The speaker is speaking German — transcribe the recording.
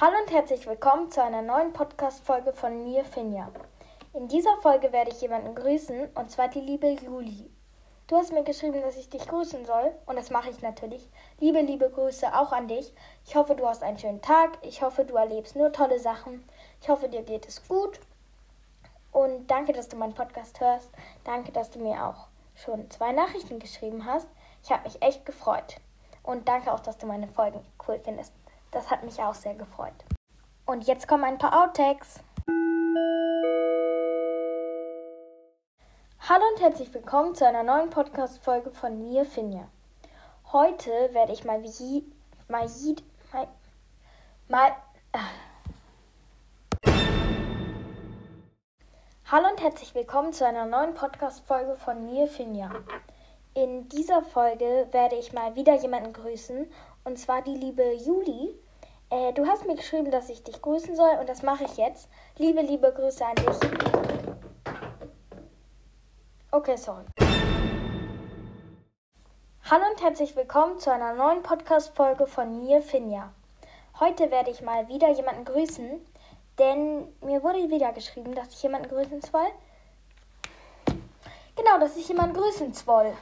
Hallo und herzlich willkommen zu einer neuen Podcast-Folge von mir, Finja. In dieser Folge werde ich jemanden grüßen, und zwar die liebe Juli. Du hast mir geschrieben, dass ich dich grüßen soll, und das mache ich natürlich. Liebe, liebe Grüße auch an dich. Ich hoffe, du hast einen schönen Tag. Ich hoffe, du erlebst nur tolle Sachen. Ich hoffe, dir geht es gut. Und danke, dass du meinen Podcast hörst. Danke, dass du mir auch schon zwei Nachrichten geschrieben hast. Ich habe mich echt gefreut. Und danke auch, dass du meine Folgen cool findest. Das hat mich auch sehr gefreut. Und jetzt kommen ein paar Outtakes. Hallo und herzlich willkommen zu einer neuen Podcast-Folge von mir, Finja. Heute werde ich mal wie mal, mal, mal äh. Hallo und herzlich willkommen zu einer neuen Podcast-Folge von mir, Finja. In dieser Folge werde ich mal wieder jemanden grüßen, und zwar die liebe Juli. Äh, du hast mir geschrieben, dass ich dich grüßen soll, und das mache ich jetzt. Liebe, liebe Grüße an dich. Okay, sorry. Hallo und herzlich willkommen zu einer neuen Podcast-Folge von mir, Finja. Heute werde ich mal wieder jemanden grüßen, denn mir wurde wieder geschrieben, dass ich jemanden grüßen soll. Genau, dass ich jemanden grüßen soll.